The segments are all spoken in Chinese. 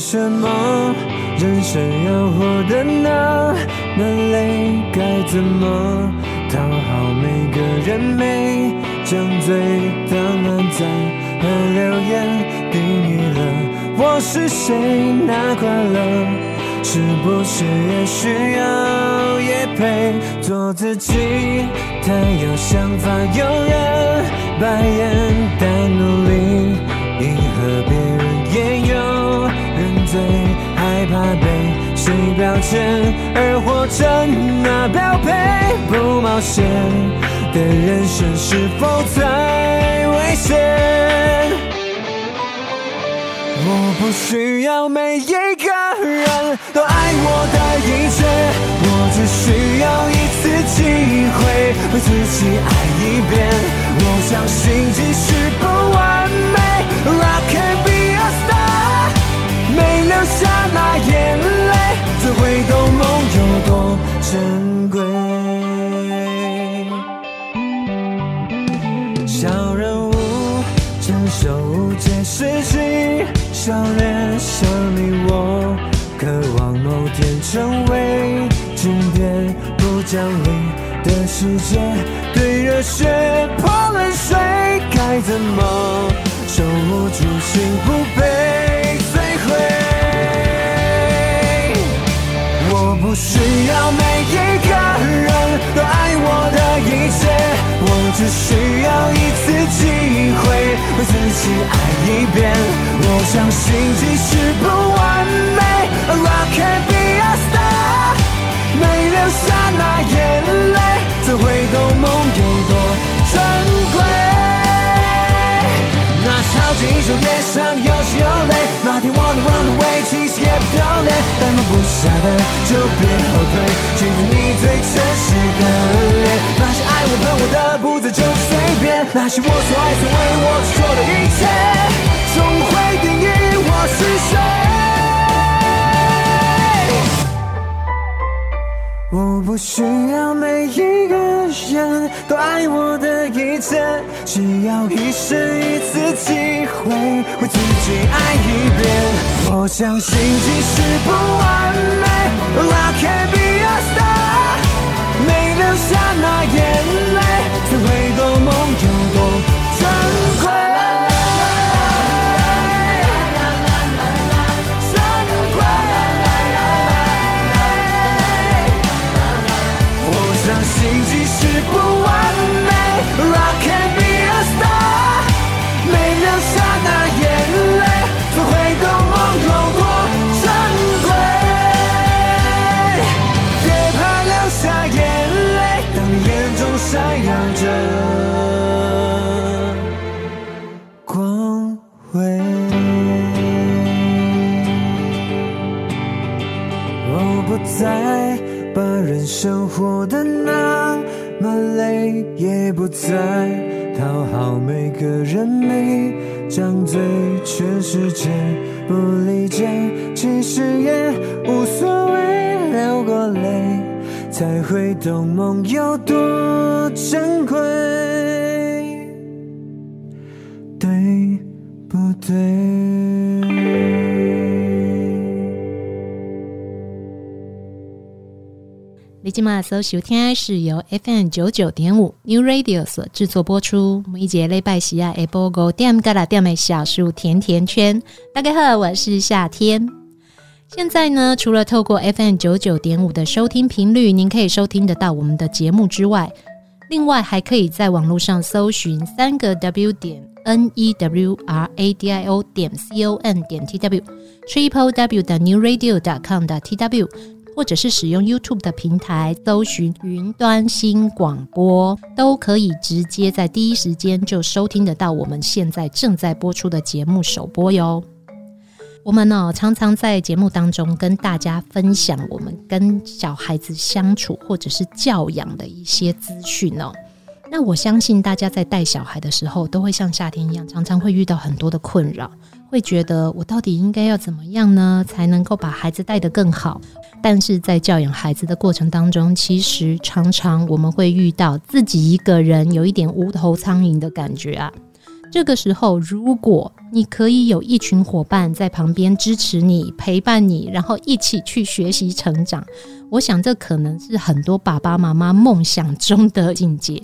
什么人生要活得那么累？该怎么讨好每个人？每张嘴的满赞和留言，定义了我是谁？那快乐是不是也需要也配？做自己，太有想法，有人白眼，但努力迎合别人也有。最害怕被谁标签，而活成那标配，不冒险的人生是否太危险？我不需要每一个人都爱我的一切，我只需要一次机会为自己爱一遍。我相信即使不完美，I can be a star。流下那眼泪，怎会懂梦有多珍贵？小人物承受无解事情，笑脸像你我，渴望某天成为经典。不讲理的世界，对热血泼冷水，该怎么守护住心不被？只需要一次机会为自己爱一遍。我相信即使不完美，Rock and be a star，没流下那眼泪，怎会懂梦有超级英雄脸上有血有泪，哪天我能 run away，其实也不丢脸。但放不下的就别后退，记住你最真实的脸。那些爱我恨我的不再就随便，那些我所爱所为我所做的一切，总会定义我是谁。不需要每一个人都爱我的一切，只要一生一次机会为自己爱一遍。我相信即使不完美，I can be a star，没留下那眼泪，才会懂梦有多真。今晚所收听是由 FM 九九点五 New Radio 所制作播出。每一节礼拜四啊，下晡五点到六点的小树甜甜圈。大家好，我是夏天。现在呢，除了透过 FM 九九点五的收听频率，您可以收听得到我们的节目之外，另外还可以在网络上搜寻三个 W 点 N E W R A D I O 点 C O N 点 T W Triple W 的 New Radio dot com 的 T W。或者是使用 YouTube 的平台搜寻云端新广播，都可以直接在第一时间就收听得到我们现在正在播出的节目首播哟。我们呢，常常在节目当中跟大家分享我们跟小孩子相处或者是教养的一些资讯哦。那我相信大家在带小孩的时候，都会像夏天一样，常常会遇到很多的困扰，会觉得我到底应该要怎么样呢，才能够把孩子带得更好？但是在教养孩子的过程当中，其实常常我们会遇到自己一个人有一点无头苍蝇的感觉啊。这个时候，如果你可以有一群伙伴在旁边支持你、陪伴你，然后一起去学习成长，我想这可能是很多爸爸妈妈梦想中的境界。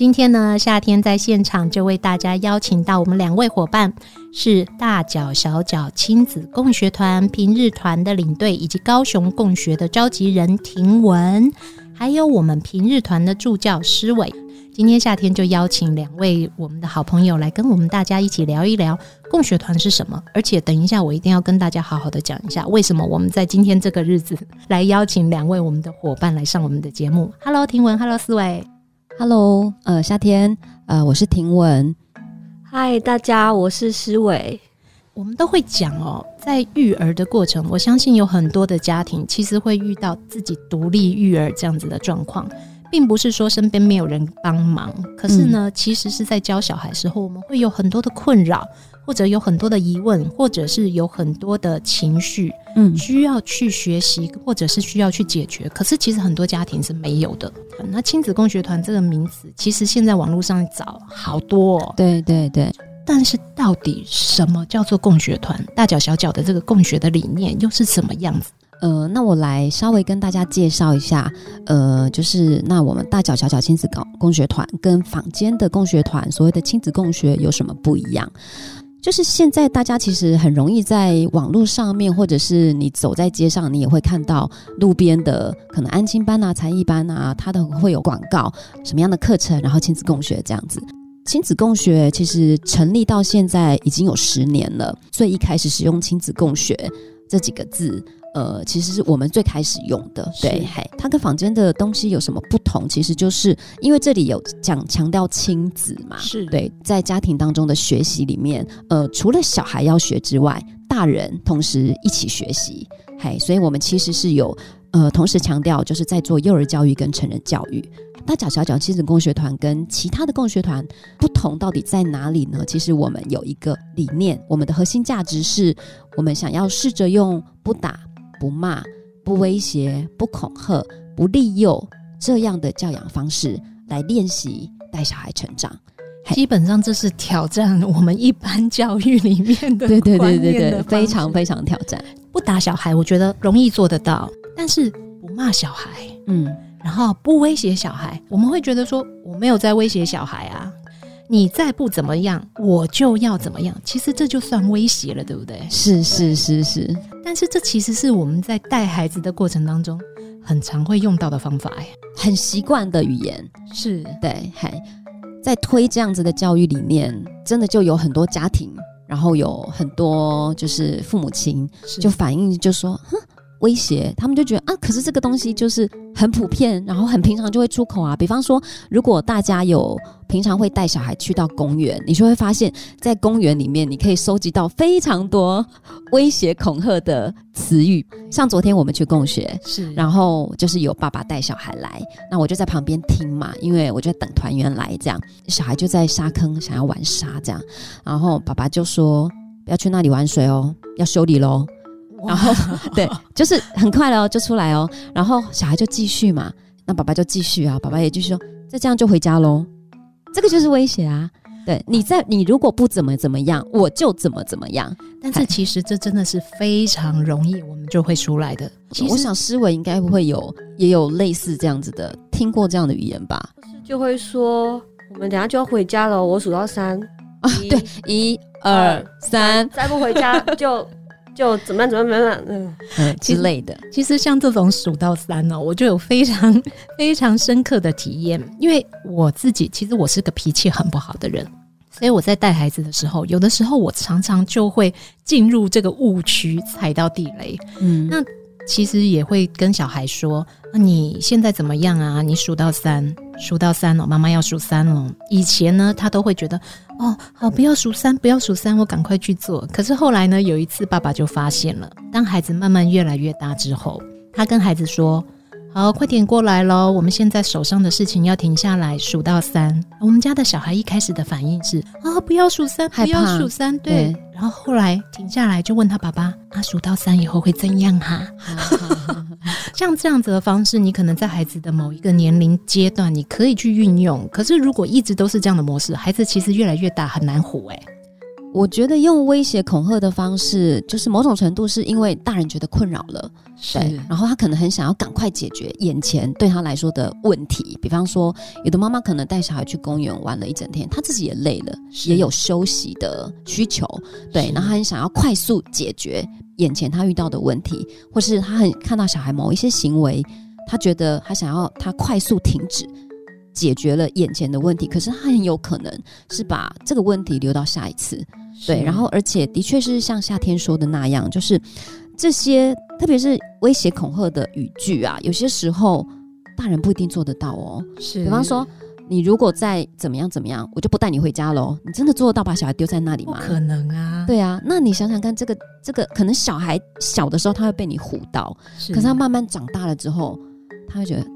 今天呢，夏天在现场就为大家邀请到我们两位伙伴，是大脚小脚亲子共学团平日团的领队，以及高雄共学的召集人婷雯，还有我们平日团的助教诗玮。今天夏天就邀请两位我们的好朋友来跟我们大家一起聊一聊共学团是什么，而且等一下我一定要跟大家好好的讲一下，为什么我们在今天这个日子来邀请两位我们的伙伴来上我们的节目。Hello，婷雯，Hello，诗玮。Hello，呃，夏天，呃，我是婷雯。嗨，大家，我是诗伟。我们都会讲哦，在育儿的过程，我相信有很多的家庭其实会遇到自己独立育儿这样子的状况。并不是说身边没有人帮忙，可是呢，嗯、其实是在教小孩时候，我们会有很多的困扰，或者有很多的疑问，或者是有很多的情绪，嗯，需要去学习，或者是需要去解决。可是其实很多家庭是没有的。那亲子共学团这个名词，其实现在网络上找好多哦。对对对。但是到底什么叫做共学团？大脚小脚的这个共学的理念又是什么样子？呃，那我来稍微跟大家介绍一下，呃，就是那我们大脚小脚亲子共共学团跟坊间的共学团，所谓的亲子共学有什么不一样？就是现在大家其实很容易在网络上面，或者是你走在街上，你也会看到路边的可能安亲班啊、才艺班啊，它都会有广告，什么样的课程，然后亲子共学这样子。亲子共学其实成立到现在已经有十年了，所以一开始使用亲子共学这几个字。呃，其实是我们最开始用的，对，嘿，它跟坊间的东西有什么不同？其实就是因为这里有讲强调亲子嘛，是对，在家庭当中的学习里面，呃，除了小孩要学之外，大人同时一起学习，嘿，所以我们其实是有呃，同时强调就是在做幼儿教育跟成人教育。那小小讲亲子共学团跟其他的共学团不同到底在哪里呢？其实我们有一个理念，我们的核心价值是我们想要试着用不打。不骂、不威胁、不恐吓、不利诱这样的教养方式来练习带小孩成长，基本上这是挑战我们一般教育里面的，对对对对对，非常非常挑战。不打小孩，我觉得容易做得到，但是不骂小孩，嗯，然后不威胁小孩，我们会觉得说我没有在威胁小孩啊。你再不怎么样，我就要怎么样。其实这就算威胁了，对不对？是是是是。但是这其实是我们在带孩子的过程当中很常会用到的方法，哎很习惯的语言。是对，还在推这样子的教育理念，真的就有很多家庭，然后有很多就是父母亲就反映，就说，哼。威胁，他们就觉得啊，可是这个东西就是很普遍，然后很平常就会出口啊。比方说，如果大家有平常会带小孩去到公园，你就会发现，在公园里面，你可以收集到非常多威胁恐吓的词语。像昨天我们去共学，是，然后就是有爸爸带小孩来，那我就在旁边听嘛，因为我就在等团员来，这样小孩就在沙坑想要玩沙，这样，然后爸爸就说不要去那里玩水哦，要修理喽。然后，对，就是很快了就出来哦。然后小孩就继续嘛，那爸爸就继续啊，爸爸也继续说，再这样就回家喽。这个就是威胁啊。对，你在你如果不怎么怎么样，我就怎么怎么样。但是其实这真的是非常容易，我们就会出来的。其实我想诗玮应该不会有，也有类似这样子的，听过这样的语言吧？就会说，我们等下就要回家了，我数到三啊，对，一二三，再不回家就。就怎么样怎么样怎么样，嗯嗯之类的。其实像这种数到三呢，我就有非常 非常深刻的体验。因为我自己其实我是个脾气很不好的人，所以我在带孩子的时候，有的时候我常常就会进入这个误区，踩到地雷。嗯，那其实也会跟小孩说：“那，你现在怎么样啊？你数到三，数到三了，妈妈要数三了。”以前呢，他都会觉得：“哦，好，不要数三，不要数三，我赶快去做。”可是后来呢，有一次爸爸就发现了，当孩子慢慢越来越大之后，他跟孩子说。好，快点过来喽！我们现在手上的事情要停下来，数到三。我们家的小孩一开始的反应是啊，不要数三，不要数三，对。对，然后后来停下来就问他爸爸：啊，数到三以后会怎样哈？像这样子的方式，你可能在孩子的某一个年龄阶段，你可以去运用。可是如果一直都是这样的模式，孩子其实越来越大，很难唬哎。我觉得用威胁恐吓的方式，就是某种程度是因为大人觉得困扰了，是对，然后他可能很想要赶快解决眼前对他来说的问题。比方说，有的妈妈可能带小孩去公园玩了一整天，她自己也累了，也有休息的需求，对，然后他很想要快速解决眼前他遇到的问题，或是他很看到小孩某一些行为，他觉得他想要他快速停止。解决了眼前的问题，可是他很有可能是把这个问题留到下一次。对，然后而且的确是像夏天说的那样，就是这些特别是威胁恐吓的语句啊，有些时候大人不一定做得到哦。是，比方说你如果再怎么样怎么样，我就不带你回家喽。你真的做得到把小孩丢在那里吗？不可能啊。对啊，那你想想看，这个这个可能小孩小的时候他会被你唬到，可是他慢慢长大了之后，他会觉得，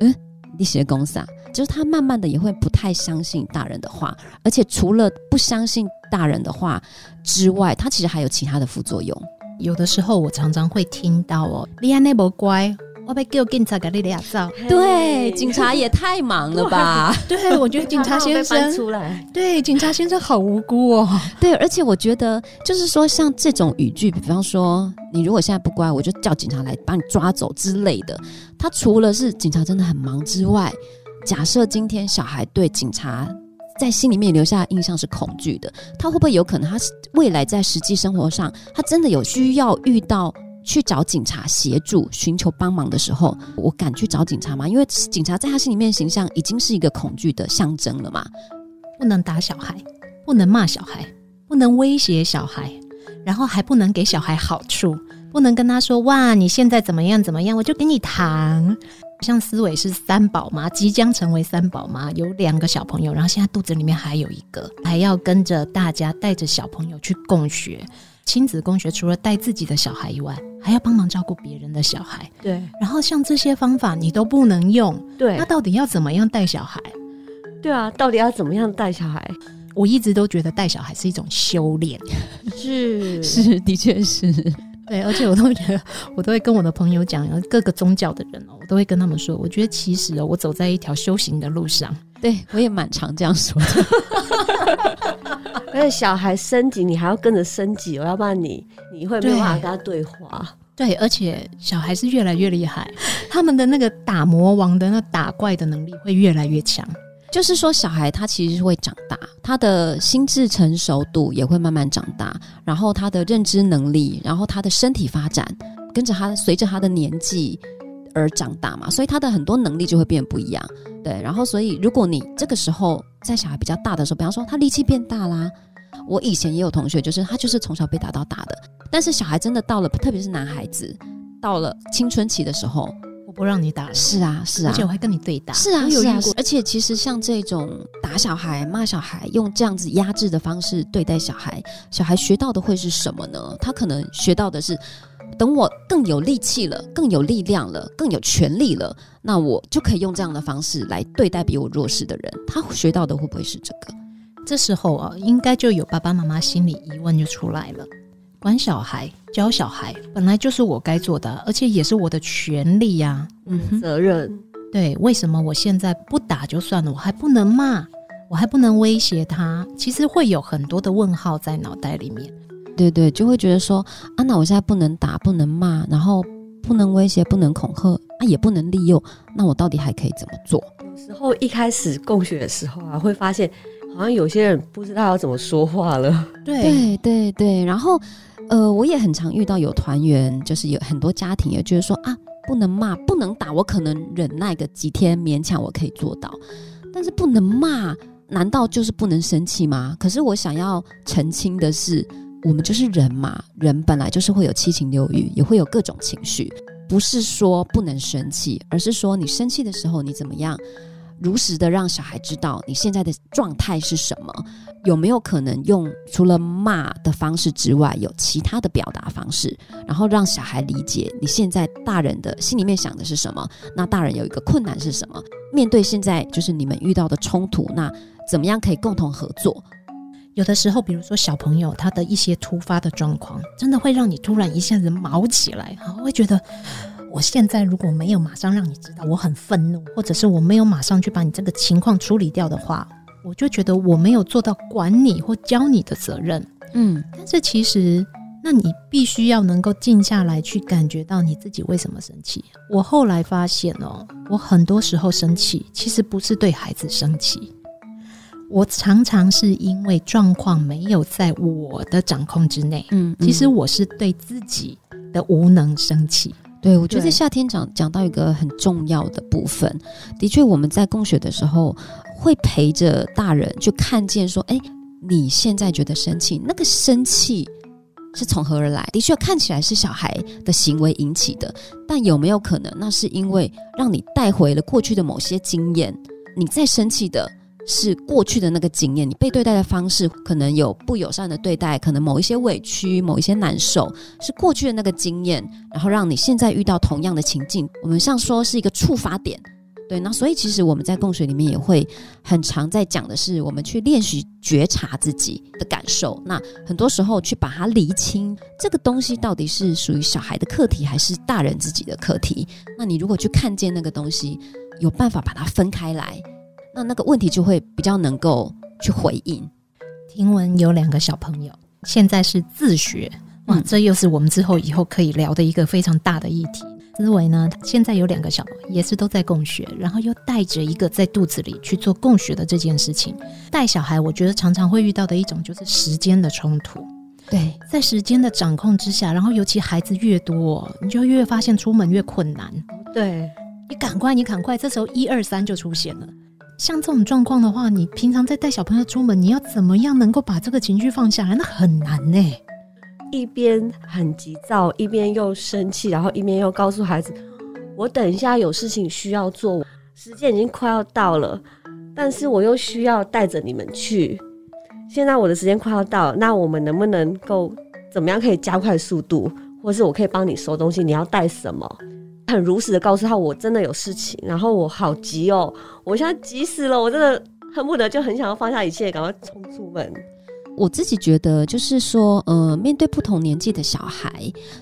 嗯，你写公司啊。就是他慢慢的也会不太相信大人的话，而且除了不相信大人的话之外，他其实还有其他的副作用。有的时候我常常会听到哦，你安那么乖，我被叫警察给你俩照。对，警察也太忙了吧？对，我觉得警察先生出来，对，警察先生好无辜哦。对，而且我觉得就是说，像这种语句，比方说，你如果现在不乖，我就叫警察来把你抓走之类的。他除了是警察真的很忙之外，假设今天小孩对警察在心里面留下的印象是恐惧的，他会不会有可能他未来在实际生活上，他真的有需要遇到去找警察协助、寻求帮忙的时候，我敢去找警察吗？因为警察在他心里面形象已经是一个恐惧的象征了嘛。不能打小孩，不能骂小孩，不能威胁小孩，然后还不能给小孩好处，不能跟他说：“哇，你现在怎么样怎么样，我就给你糖。”像思维是三宝妈，即将成为三宝妈，有两个小朋友，然后现在肚子里面还有一个，还要跟着大家带着小朋友去共学。亲子共学除了带自己的小孩以外，还要帮忙照顾别人的小孩。对，然后像这些方法你都不能用，对，那到底要怎么样带小孩？对啊，到底要怎么样带小孩？我一直都觉得带小孩是一种修炼，是 是，的确是。对，而且我都觉得，我都会跟我的朋友讲，各个宗教的人哦，我都会跟他们说，我觉得其实哦，我走在一条修行的路上。对，我也蛮常这样说的。而且小孩升级，你还要跟着升级哦，要不然你你会没有办法跟他对话。对，而且小孩是越来越厉害，他们的那个打魔王的那打怪的能力会越来越强。就是说，小孩他其实是会长大，他的心智成熟度也会慢慢长大，然后他的认知能力，然后他的身体发展，跟着他随着他的年纪而长大嘛，所以他的很多能力就会变不一样。对，然后所以如果你这个时候在小孩比较大的时候，比方说他力气变大啦，我以前也有同学，就是他就是从小被打到大的，但是小孩真的到了，特别是男孩子到了青春期的时候。我不让你打了，是啊，是啊，而且我还跟你对打，是啊，是啊，而且其实像这种打小孩、骂小孩，用这样子压制的方式对待小孩，小孩学到的会是什么呢？他可能学到的是，等我更有力气了、更有力量了、更有权力了，那我就可以用这样的方式来对待比我弱势的人。他学到的会不会是这个？这时候啊，应该就有爸爸妈妈心里疑问就出来了。管小孩、教小孩，本来就是我该做的，而且也是我的权利呀、啊。嗯，责任。对，为什么我现在不打就算了，我还不能骂，我还不能威胁他？其实会有很多的问号在脑袋里面。对对，就会觉得说，啊，那我现在不能打，不能骂，然后不能威胁，不能恐吓，啊，也不能利诱，那我到底还可以怎么做？有时候一开始共学的时候啊，会发现好像有些人不知道要怎么说话了。对对对对，然后。呃，我也很常遇到有团员，就是有很多家庭也觉得说啊，不能骂，不能打，我可能忍耐个几天，勉强我可以做到。但是不能骂，难道就是不能生气吗？可是我想要澄清的是，我们就是人嘛，人本来就是会有七情六欲，也会有各种情绪。不是说不能生气，而是说你生气的时候你怎么样如实的让小孩知道你现在的状态是什么？有没有可能用除了骂的方式之外，有其他的表达方式，然后让小孩理解你现在大人的心里面想的是什么？那大人有一个困难是什么？面对现在就是你们遇到的冲突，那怎么样可以共同合作？有的时候，比如说小朋友他的一些突发的状况，真的会让你突然一下子毛起来，然后会觉得。我现在如果没有马上让你知道我很愤怒，或者是我没有马上去把你这个情况处理掉的话，我就觉得我没有做到管你或教你的责任。嗯，但是其实，那你必须要能够静下来去感觉到你自己为什么生气。我后来发现哦，我很多时候生气其实不是对孩子生气，我常常是因为状况没有在我的掌控之内。嗯，其实我是对自己的无能生气。对，我觉得夏天讲讲到一个很重要的部分，的确，我们在供血的时候会陪着大人去看见说，哎，你现在觉得生气，那个生气是从何而来？的确，看起来是小孩的行为引起的，但有没有可能，那是因为让你带回了过去的某些经验，你在生气的。是过去的那个经验，你被对待的方式可能有不友善的对待，可能某一些委屈、某一些难受，是过去的那个经验，然后让你现在遇到同样的情境，我们像说是一个触发点，对。那所以其实我们在供水里面也会很常在讲的是，我们去练习觉察自己的感受，那很多时候去把它厘清，这个东西到底是属于小孩的课题，还是大人自己的课题？那你如果去看见那个东西，有办法把它分开来。那那个问题就会比较能够去回应。听闻有两个小朋友现在是自学，哇，这又是我们之后以后可以聊的一个非常大的议题。思维呢，现在有两个小朋友也是都在共学，然后又带着一个在肚子里去做共学的这件事情。带小孩，我觉得常常会遇到的一种就是时间的冲突。对，在时间的掌控之下，然后尤其孩子越多，你就越发现出门越困难。对，你赶快，你赶快，这时候一二三就出现了。像这种状况的话，你平常在带小朋友出门，你要怎么样能够把这个情绪放下来？那很难呢。一边很急躁，一边又生气，然后一边又告诉孩子：“我等一下有事情需要做，时间已经快要到了，但是我又需要带着你们去。现在我的时间快要到了，那我们能不能够怎么样可以加快速度，或是我可以帮你收东西？你要带什么？”很如实的告诉他，我真的有事情，然后我好急哦，我现在急死了，我真的恨不得就很想要放下一切，赶快冲出门。我自己觉得，就是说，呃，面对不同年纪的小孩，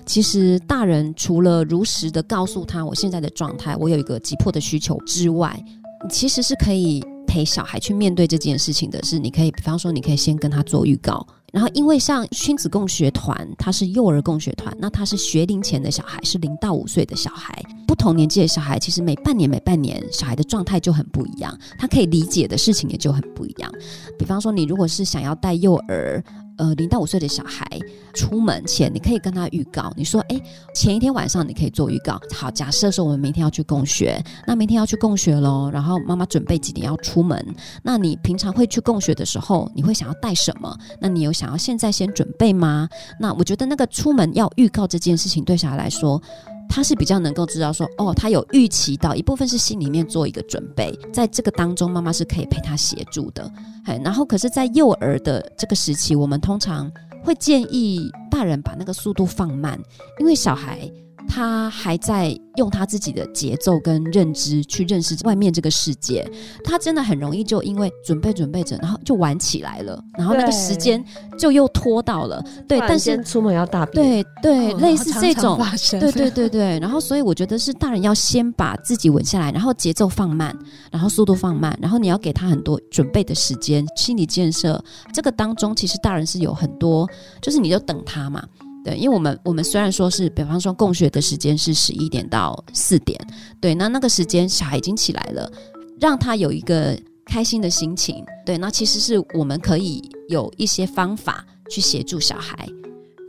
其实大人除了如实的告诉他我现在的状态，我有一个急迫的需求之外，其实是可以陪小孩去面对这件事情的。是，你可以，比方说，你可以先跟他做预告。然后，因为像亲子共学团，它是幼儿共学团，那它是学龄前的小孩，是零到五岁的小孩，不同年纪的小孩，其实每半年每半年，小孩的状态就很不一样，他可以理解的事情也就很不一样。比方说，你如果是想要带幼儿。呃，零到五岁的小孩出门前，你可以跟他预告，你说，诶，前一天晚上你可以做预告。好，假设说我们明天要去供学，那明天要去供学喽，然后妈妈准备几点要出门？那你平常会去供学的时候，你会想要带什么？那你有想要现在先准备吗？那我觉得那个出门要预告这件事情，对小孩来说。他是比较能够知道说，哦，他有预期到一部分是心里面做一个准备，在这个当中，妈妈是可以陪他协助的。嘿，然后可是，在幼儿的这个时期，我们通常会建议大人把那个速度放慢，因为小孩。他还在用他自己的节奏跟认知去认识外面这个世界，他真的很容易就因为准备准备着，然后就玩起来了，然后那个时间就又拖到了。对，但是出门要大便。对对，哦、类似这种常常，对对对对。然后所以我觉得是大人要先把自己稳下来，然后节奏放慢，然后速度放慢，然后你要给他很多准备的时间、心理建设。这个当中其实大人是有很多，就是你就等他嘛。对，因为我们我们虽然说是，比方说共学的时间是十一点到四点，对，那那个时间小孩已经起来了，让他有一个开心的心情，对，那其实是我们可以有一些方法去协助小孩。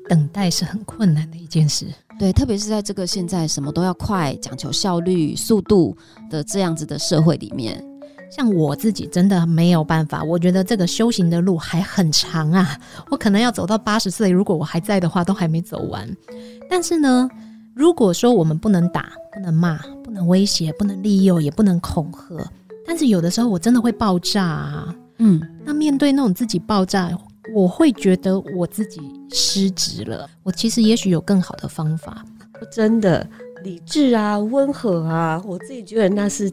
等待是很困难的一件事，对，特别是在这个现在什么都要快、讲求效率、速度的这样子的社会里面。像我自己真的没有办法，我觉得这个修行的路还很长啊，我可能要走到八十岁，如果我还在的话，都还没走完。但是呢，如果说我们不能打、不能骂、不能威胁、不能利诱，也不能恐吓，但是有的时候我真的会爆炸啊。嗯，那面对那种自己爆炸，我会觉得我自己失职了。我其实也许有更好的方法。真的理智啊，温和啊，我自己觉得那是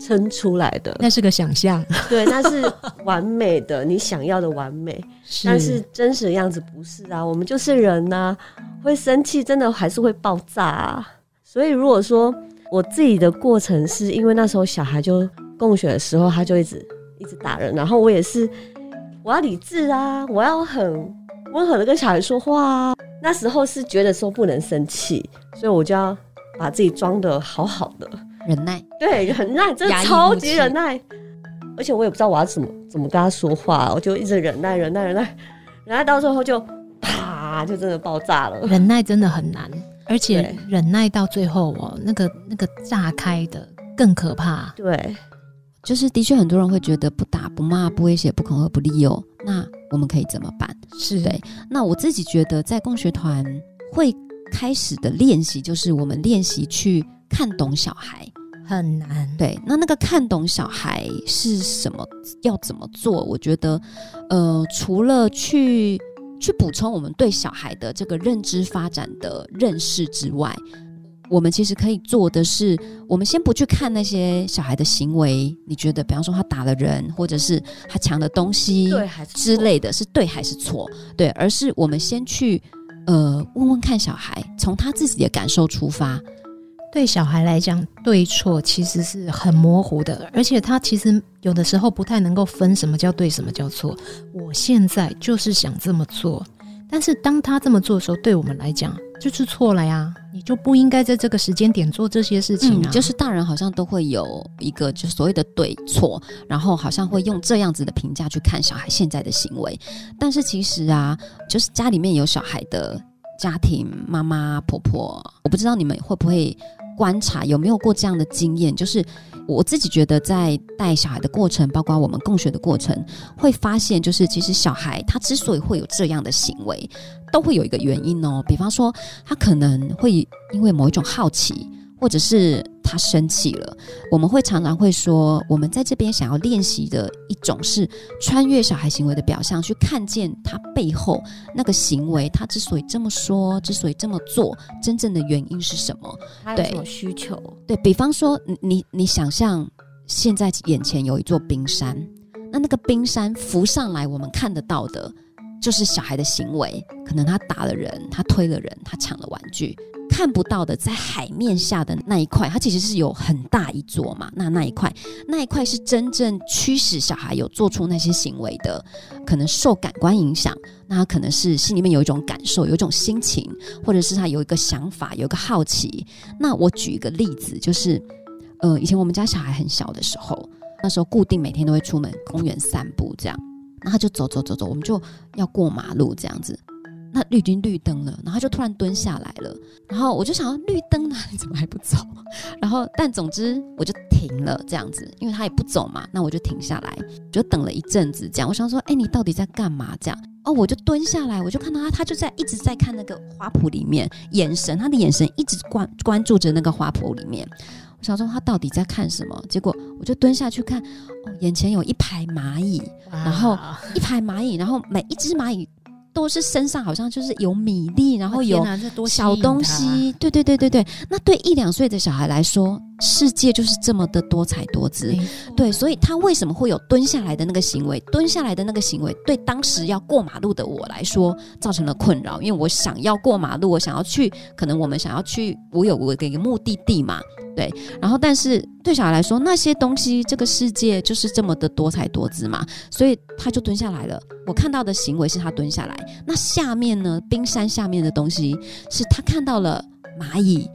撑出来的，那是个想象。对，那是完美的，你想要的完美。是，但是真实的样子不是啊，我们就是人呐、啊，会生气，真的还是会爆炸啊。所以如果说我自己的过程是因为那时候小孩就供血的时候，他就一直一直打人，然后我也是，我要理智啊，我要很温和的跟小孩说话啊。那时候是觉得说不能生气，所以我就要把自己装的好好的，忍耐。对，忍耐，真的超级忍耐。而且我也不知道我要怎么怎么跟他说话，我就一直忍耐，忍耐，忍耐，忍耐到最后就啪，就真的爆炸了。忍耐真的很难，而且忍耐到最后哦，那个那个炸开的更可怕。对，就是的确很多人会觉得不打不骂不威胁不恐吓不利诱，那我们可以怎么办？是对。那我自己觉得在共学团会开始的练习，就是我们练习去看懂小孩。很难，对。那那个看懂小孩是什么，要怎么做？我觉得，呃，除了去去补充我们对小孩的这个认知发展的认识之外，我们其实可以做的是，我们先不去看那些小孩的行为。你觉得，比方说他打了人，或者是他抢的东西，对，还是之类的，是对还是错？对，而是我们先去呃问问看小孩，从他自己的感受出发。对小孩来讲，对错其实是很模糊的，而且他其实有的时候不太能够分什么叫对，什么叫错。我现在就是想这么做，但是当他这么做的时候，对我们来讲就是错了呀。你就不应该在这个时间点做这些事情啊。嗯，就是大人好像都会有一个就所谓的对错，然后好像会用这样子的评价去看小孩现在的行为。但是其实啊，就是家里面有小孩的家庭，妈妈、婆婆，我不知道你们会不会。观察有没有过这样的经验？就是我自己觉得，在带小孩的过程，包括我们共学的过程，会发现，就是其实小孩他之所以会有这样的行为，都会有一个原因哦。比方说，他可能会因为某一种好奇。或者是他生气了，我们会常常会说，我们在这边想要练习的一种是穿越小孩行为的表象，去看见他背后那个行为，他之所以这么说，之所以这么做，真正的原因是什么？他有什么需求？对，对，比方说，你你想象现在眼前有一座冰山，那那个冰山浮上来，我们看得到的就是小孩的行为，可能他打了人，他推了人，他抢了玩具。看不到的，在海面下的那一块，它其实是有很大一座嘛。那那一块，那一块是真正驱使小孩有做出那些行为的，可能受感官影响。那他可能是心里面有一种感受，有一种心情，或者是他有一个想法，有一个好奇。那我举一个例子，就是，呃，以前我们家小孩很小的时候，那时候固定每天都会出门公园散步，这样，那他就走走走走，我们就要过马路这样子。那绿灯绿灯了，然后就突然蹲下来了，然后我就想要绿灯呢，你怎么还不走？然后但总之我就停了这样子，因为他也不走嘛，那我就停下来，就等了一阵子这样。我想说，哎，你到底在干嘛？这样哦，我就蹲下来，我就看到他，他就在一直在看那个花圃里面，眼神他的眼神一直关关注着那个花圃里面。我想说他到底在看什么？结果我就蹲下去看，哦，眼前有一排蚂蚁，然后一排蚂蚁，然后每一只蚂蚁。都是身上好像就是有米粒，然后有小东西，对对对对对。那对一两岁的小孩来说，世界就是这么的多彩多姿，对，所以他为什么会有蹲下来的那个行为？蹲下来的那个行为，对当时要过马路的我来说造成了困扰，因为我想要过马路，我想要去，可能我们想要去，我有我的一个目的地嘛，对。然后，但是对小孩来说，那些东西，这个世界就是这么的多彩多姿嘛，所以他就蹲下来了。我看到的行为是他蹲下来，那下面呢？冰山下面的东西是他看到了蚂蚁，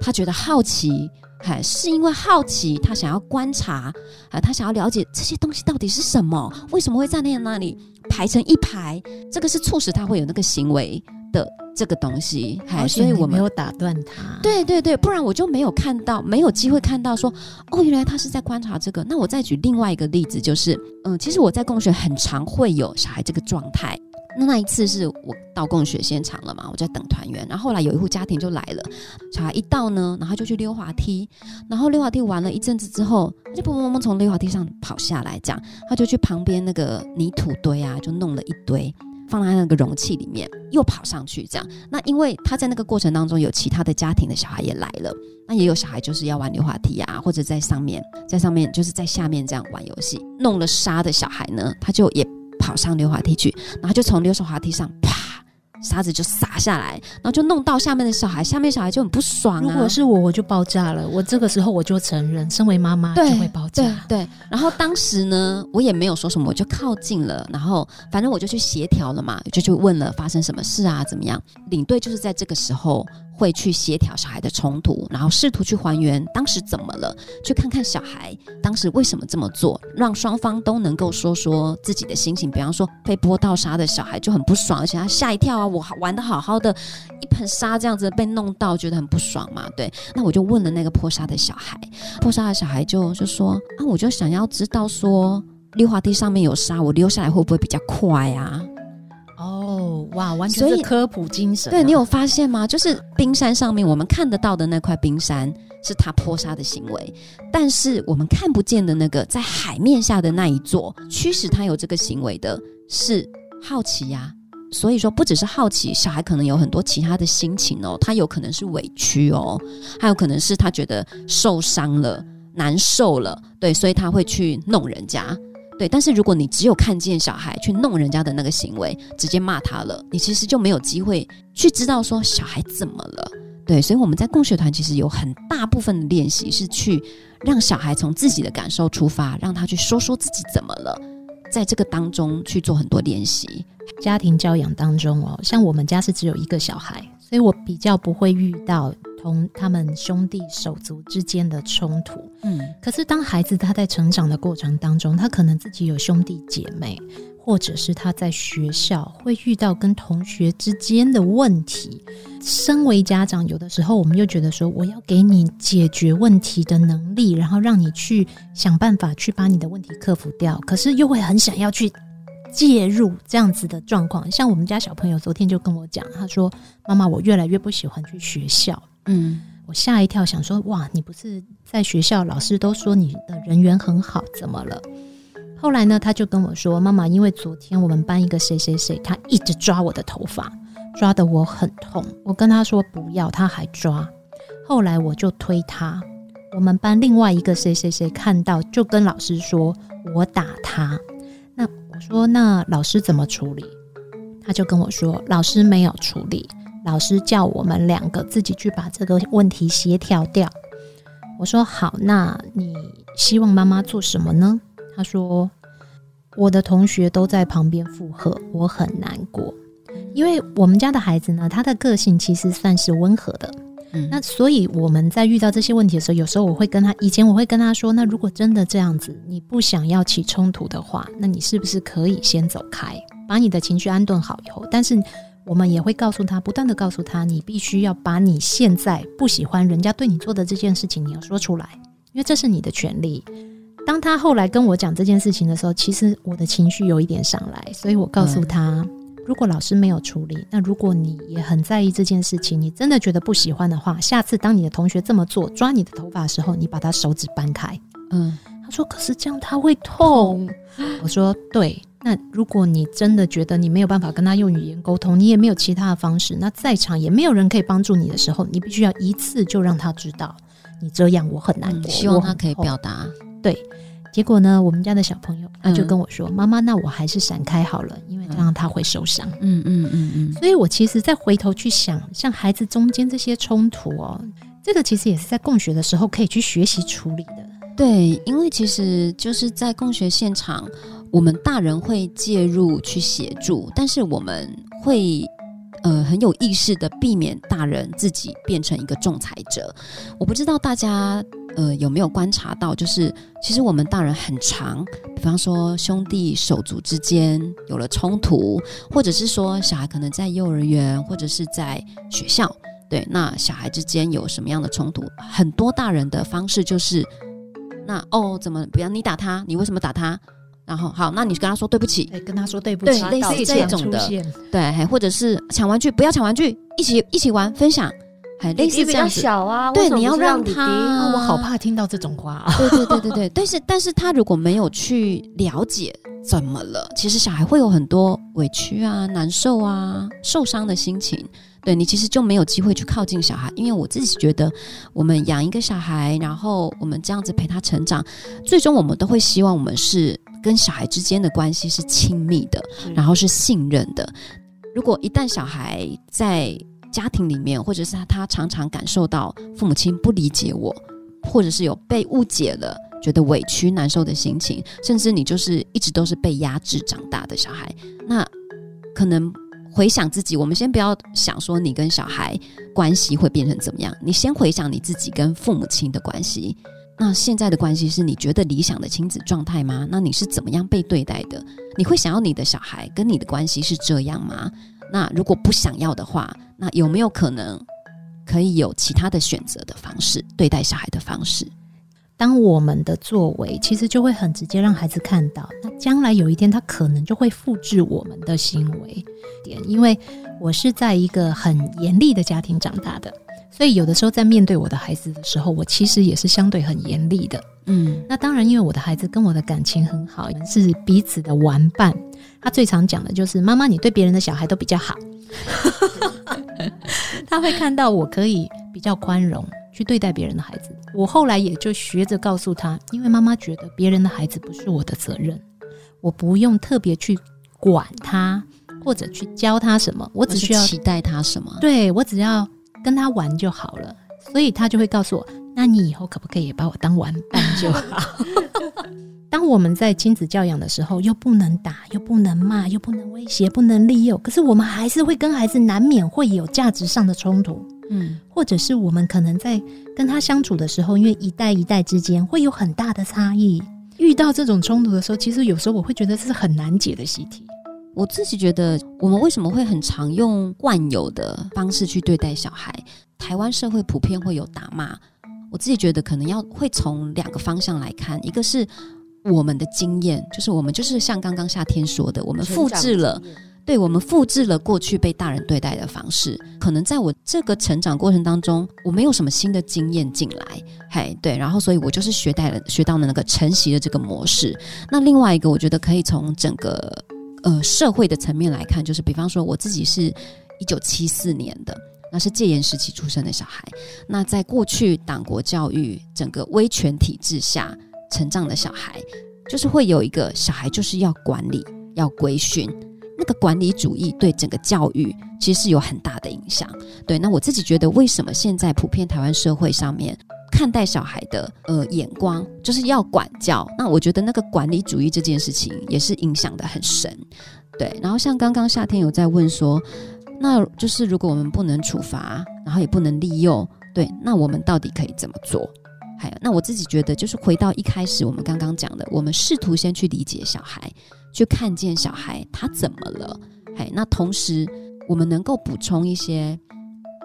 他觉得好奇。还是因为好奇，他想要观察，啊，他想要了解这些东西到底是什么，为什么会在那那里排成一排？这个是促使他会有那个行为的这个东西。还所以我没有打断他。对对对，不然我就没有看到，没有机会看到说，哦，原来他是在观察这个。那我再举另外一个例子，就是，嗯，其实我在共学很常会有小孩这个状态。那那一次是我到供血现场了嘛，我在等团员，然后后来有一户家庭就来了，小孩一到呢，然后就去溜滑梯，然后溜滑梯玩了一阵子之后，他就砰砰砰从溜滑梯上跑下来，这样他就去旁边那个泥土堆啊，就弄了一堆。放在那个容器里面，又跑上去，这样。那因为他在那个过程当中有其他的家庭的小孩也来了，那也有小孩就是要玩溜滑梯啊，或者在上面，在上面就是在下面这样玩游戏。弄了沙的小孩呢，他就也跑上溜滑梯去，然后就从溜滑梯上啪。沙子就洒下来，然后就弄到下面的小孩，下面小孩就很不爽啊。如果是我，我就爆炸了。我这个时候我就承认，身为妈妈就会爆炸。对，对，然后当时呢，我也没有说什么，我就靠近了，然后反正我就去协调了嘛，就去问了发生什么事啊，怎么样？领队就是在这个时候。会去协调小孩的冲突，然后试图去还原当时怎么了，去看看小孩当时为什么这么做，让双方都能够说说自己的心情。比方说被泼到沙的小孩就很不爽，而且他吓一跳啊，我玩得好好的，一盆沙这样子被弄到，觉得很不爽嘛。对，那我就问了那个泼沙的小孩，泼沙的小孩就就说啊，我就想要知道说溜滑梯上面有沙，我溜下来会不会比较快啊？哦，哇，完全是科普精神啊。对，你有发现吗？就是冰山上面我们看得到的那块冰山是他泼沙的行为，但是我们看不见的那个在海面下的那一座，驱使他有这个行为的是好奇呀。所以说，不只是好奇，小孩可能有很多其他的心情哦，他有可能是委屈哦，还有可能是他觉得受伤了、难受了，对，所以他会去弄人家。对，但是如果你只有看见小孩去弄人家的那个行为，直接骂他了，你其实就没有机会去知道说小孩怎么了。对，所以我们在共学团其实有很大部分的练习是去让小孩从自己的感受出发，让他去说说自己怎么了，在这个当中去做很多练习。家庭教养当中哦，像我们家是只有一个小孩，所以我比较不会遇到。同他们兄弟手足之间的冲突，嗯，可是当孩子他在成长的过程当中，他可能自己有兄弟姐妹，或者是他在学校会遇到跟同学之间的问题。身为家长，有的时候我们又觉得说，我要给你解决问题的能力，然后让你去想办法去把你的问题克服掉，可是又会很想要去介入这样子的状况。像我们家小朋友昨天就跟我讲，他说：“妈妈，我越来越不喜欢去学校。”嗯，我吓一跳，想说哇，你不是在学校，老师都说你的人缘很好，怎么了？后来呢，他就跟我说，妈妈，因为昨天我们班一个谁谁谁，他一直抓我的头发，抓得我很痛。我跟他说不要，他还抓。后来我就推他。我们班另外一个谁谁谁看到，就跟老师说我打他。那我说那老师怎么处理？他就跟我说，老师没有处理。老师叫我们两个自己去把这个问题协调掉。我说好，那你希望妈妈做什么呢？他说我的同学都在旁边附和，我很难过。因为我们家的孩子呢，他的个性其实算是温和的。嗯，那所以我们在遇到这些问题的时候，有时候我会跟他，以前我会跟他说，那如果真的这样子，你不想要起冲突的话，那你是不是可以先走开，把你的情绪安顿好以后，但是。我们也会告诉他，不断的告诉他，你必须要把你现在不喜欢人家对你做的这件事情，你要说出来，因为这是你的权利。当他后来跟我讲这件事情的时候，其实我的情绪有一点上来，所以我告诉他，如果老师没有处理，那如果你也很在意这件事情，你真的觉得不喜欢的话，下次当你的同学这么做，抓你的头发的时候，你把他手指掰开。嗯，他说，可是这样他会痛。我说，对。那如果你真的觉得你没有办法跟他用语言沟通，你也没有其他的方式，那在场也没有人可以帮助你的时候，你必须要一次就让他知道，你这样我很难过。希望他可以表达。对，结果呢，我们家的小朋友他就跟我说：“妈妈，那我还是闪开好了，因为这样他会受伤。”嗯嗯嗯嗯。所以我其实再回头去想，像孩子中间这些冲突哦，这个其实也是在共学的时候可以去学习处理的。对，因为其实就是在共学现场。我们大人会介入去协助，但是我们会呃很有意识的避免大人自己变成一个仲裁者。我不知道大家呃有没有观察到，就是其实我们大人很长，比方说兄弟手足之间有了冲突，或者是说小孩可能在幼儿园或者是在学校，对，那小孩之间有什么样的冲突，很多大人的方式就是，那哦怎么，比方你打他，你为什么打他？然后好，那你跟他说对不起，对，跟他说对不对起，类似这种的，对，还或者是抢玩具，不要抢玩具，一起一起玩，分享。还类似这样子，小啊，对，你要让他，哦，我好怕听到这种话。啊。对对对对对，但是但是他如果没有去了解怎么了，其实小孩会有很多委屈啊、难受啊、受伤的心情。对，你其实就没有机会去靠近小孩，因为我自己觉得，我们养一个小孩，然后我们这样子陪他成长，最终我们都会希望我们是跟小孩之间的关系是亲密的，然后是信任的。如果一旦小孩在家庭里面，或者是他，他常常感受到父母亲不理解我，或者是有被误解了，觉得委屈难受的心情，甚至你就是一直都是被压制长大的小孩，那可能回想自己，我们先不要想说你跟小孩关系会变成怎么样，你先回想你自己跟父母亲的关系，那现在的关系是你觉得理想的亲子状态吗？那你是怎么样被对待的？你会想要你的小孩跟你的关系是这样吗？那如果不想要的话，那有没有可能可以有其他的选择的方式对待小孩的方式？当我们的作为其实就会很直接让孩子看到，那将来有一天他可能就会复制我们的行为点。因为我是在一个很严厉的家庭长大的，所以有的时候在面对我的孩子的时候，我其实也是相对很严厉的。嗯，那当然，因为我的孩子跟我的感情很好，是彼此的玩伴。他最常讲的就是：“妈妈，你对别人的小孩都比较好。” 他会看到我可以比较宽容去对待别人的孩子。我后来也就学着告诉他，因为妈妈觉得别人的孩子不是我的责任，我不用特别去管他或者去教他什么，我只需要期待他什么。对，我只要跟他玩就好了。所以他就会告诉我：“那你以后可不可以也把我当玩伴就好？” 当我们在亲子教养的时候，又不能打，又不能骂，又不能威胁，不能利诱，可是我们还是会跟孩子难免会有价值上的冲突，嗯，或者是我们可能在跟他相处的时候，因为一代一代之间会有很大的差异，遇到这种冲突的时候，其实有时候我会觉得这是很难解的习题。我自己觉得，我们为什么会很常用惯有的方式去对待小孩？台湾社会普遍会有打骂，我自己觉得可能要会从两个方向来看，一个是。我们的经验就是，我们就是像刚刚夏天说的，我们复制了，对，我们复制了过去被大人对待的方式。可能在我这个成长过程当中，我没有什么新的经验进来，嘿，对，然后所以我就是学带了学到了那个承袭的这个模式。那另外一个，我觉得可以从整个呃社会的层面来看，就是比方说我自己是一九七四年的，那是戒严时期出生的小孩，那在过去党国教育整个威权体制下。成长的小孩，就是会有一个小孩，就是要管理、要规训，那个管理主义对整个教育其实是有很大的影响。对，那我自己觉得，为什么现在普遍台湾社会上面看待小孩的呃眼光，就是要管教？那我觉得那个管理主义这件事情也是影响得很深。对，然后像刚刚夏天有在问说，那就是如果我们不能处罚，然后也不能利诱，对，那我们到底可以怎么做？还有，那我自己觉得，就是回到一开始我们刚刚讲的，我们试图先去理解小孩，去看见小孩他怎么了。嘿，那同时我们能够补充一些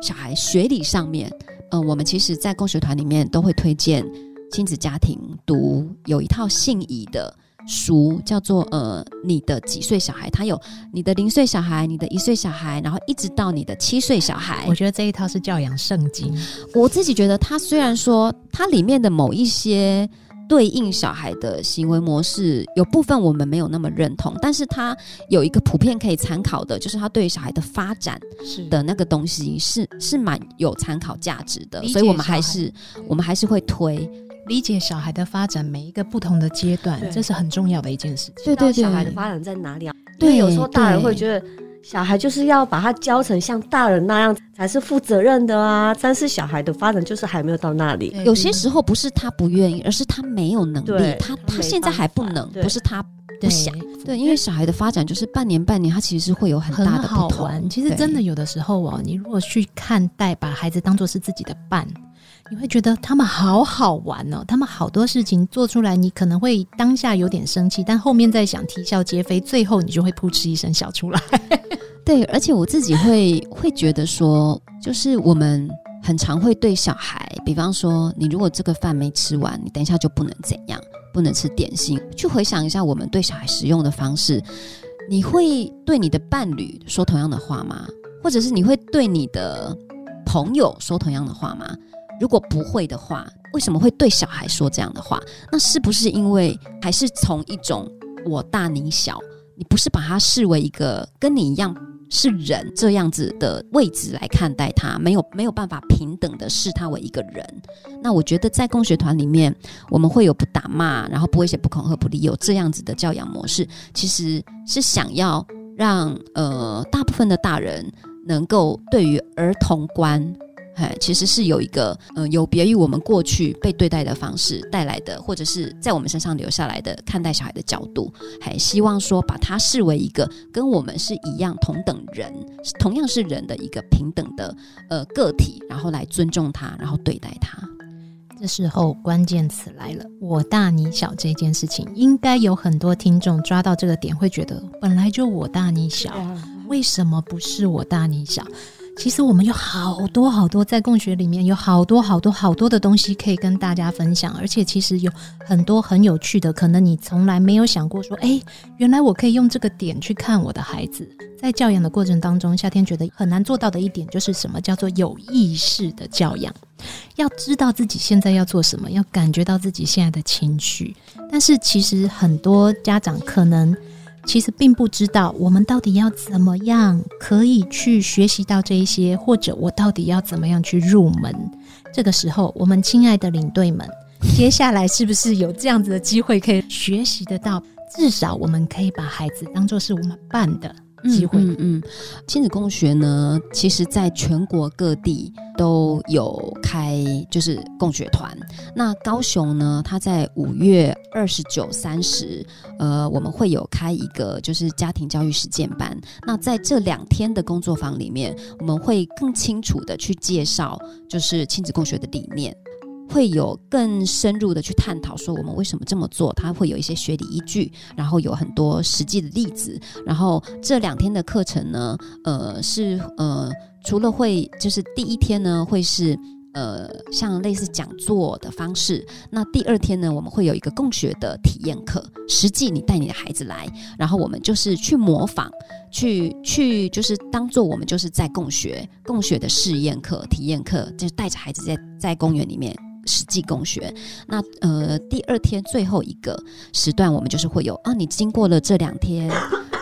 小孩学理上面，嗯、我们其实在共学团里面都会推荐亲子家庭读有一套信宜的。书叫做呃，你的几岁小孩？他有你的零岁小孩，你的一岁小孩，然后一直到你的七岁小孩。我觉得这一套是教养圣经。我自己觉得，它虽然说它里面的某一些对应小孩的行为模式有部分我们没有那么认同，但是它有一个普遍可以参考的，就是它对于小孩的发展的那个东西是是蛮有参考价值的，所以我们还是我们还是会推。理解小孩的发展，每一个不同的阶段，这是很重要的一件事情。对对对，小孩的发展在哪里啊？对，有时候大人会觉得小孩就是要把他教成像大人那样才是负责任的啊，但是小孩的发展就是还没有到那里。有些时候不是他不愿意，而是他没有能力，他他现在还不能，不是他不想。对，因为小孩的发展就是半年半年，他其实是会有很大的不同。其实真的有的时候哦，你如果去看待，把孩子当做是自己的伴。你会觉得他们好好玩哦，他们好多事情做出来，你可能会当下有点生气，但后面再想啼笑皆非，最后你就会扑哧一声笑出来。对，而且我自己会会觉得说，就是我们很常会对小孩，比方说，你如果这个饭没吃完，你等一下就不能怎样。不能吃点心。去回想一下，我们对小孩使用的方式，你会对你的伴侣说同样的话吗？或者是你会对你的朋友说同样的话吗？如果不会的话，为什么会对小孩说这样的话？那是不是因为还是从一种我大你小，你不是把他视为一个跟你一样？是人这样子的位置来看待他，没有没有办法平等的视他为一个人。那我觉得在共学团里面，我们会有不打骂，然后不威胁、不恐吓、不利诱这样子的教养模式，其实是想要让呃大部分的大人能够对于儿童观。哎，其实是有一个，呃，有别于我们过去被对待的方式带来的，或者是在我们身上留下来的看待小孩的角度，还希望说把他视为一个跟我们是一样同等人，同样是人的一个平等的呃个体，然后来尊重他，然后对待他。这时候关键词来了，我大你小这件事情，应该有很多听众抓到这个点，会觉得本来就我大你小，为什么不是我大你小？其实我们有好多好多在共学里面有好多好多好多的东西可以跟大家分享，而且其实有很多很有趣的，可能你从来没有想过说，哎，原来我可以用这个点去看我的孩子。在教养的过程当中，夏天觉得很难做到的一点就是什么叫做有意识的教养，要知道自己现在要做什么，要感觉到自己现在的情绪。但是其实很多家长可能。其实并不知道我们到底要怎么样可以去学习到这一些，或者我到底要怎么样去入门。这个时候，我们亲爱的领队们，接下来是不是有这样子的机会可以学习得到？至少我们可以把孩子当做是我们办的。机会，嗯嗯，亲子共学呢，其实在全国各地都有开，就是共学团。那高雄呢，它在五月二十九、三十，呃，我们会有开一个就是家庭教育实践班。那在这两天的工作坊里面，我们会更清楚的去介绍，就是亲子共学的理念。会有更深入的去探讨，说我们为什么这么做，它会有一些学理依据，然后有很多实际的例子。然后这两天的课程呢，呃，是呃，除了会就是第一天呢，会是呃像类似讲座的方式，那第二天呢，我们会有一个共学的体验课，实际你带你的孩子来，然后我们就是去模仿，去去就是当做我们就是在共学，共学的试验课、体验课，就是带着孩子在在公园里面。实际共学，那呃，第二天最后一个时段，我们就是会有啊，你经过了这两天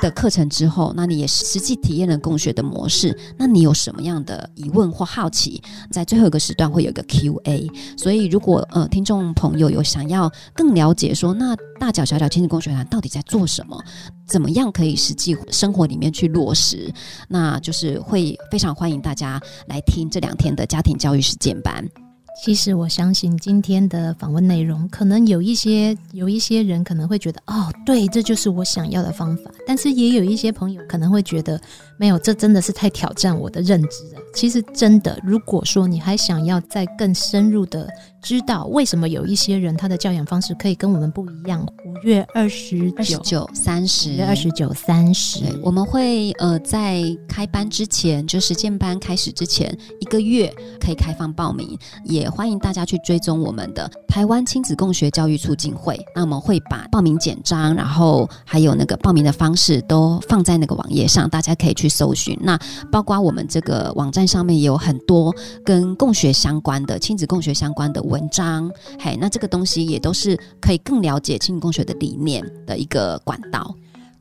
的课程之后，那你也实际体验了共学的模式，那你有什么样的疑问或好奇，在最后一个时段会有一个 Q&A。所以，如果呃听众朋友有想要更了解说，那大脚小脚亲子共学团到底在做什么，怎么样可以实际生活里面去落实，那就是会非常欢迎大家来听这两天的家庭教育实践班。其实我相信今天的访问内容，可能有一些有一些人可能会觉得，哦，对，这就是我想要的方法。但是也有一些朋友可能会觉得，没有，这真的是太挑战我的认知了。其实真的，如果说你还想要再更深入的知道为什么有一些人他的教养方式可以跟我们不一样，五月二十九、三十，五月二十九、三十，我们会呃在开班之前，就实践班开始之前一个月可以开放报名，也欢迎大家去追踪我们的台湾亲子共学教育促进会。那我们会把报名简章，然后还有那个报名的方式都放在那个网页上，大家可以去去搜寻。那包括我们这个网站。上面也有很多跟共学相关的、亲子共学相关的文章，嘿，那这个东西也都是可以更了解亲子共学的理念的一个管道。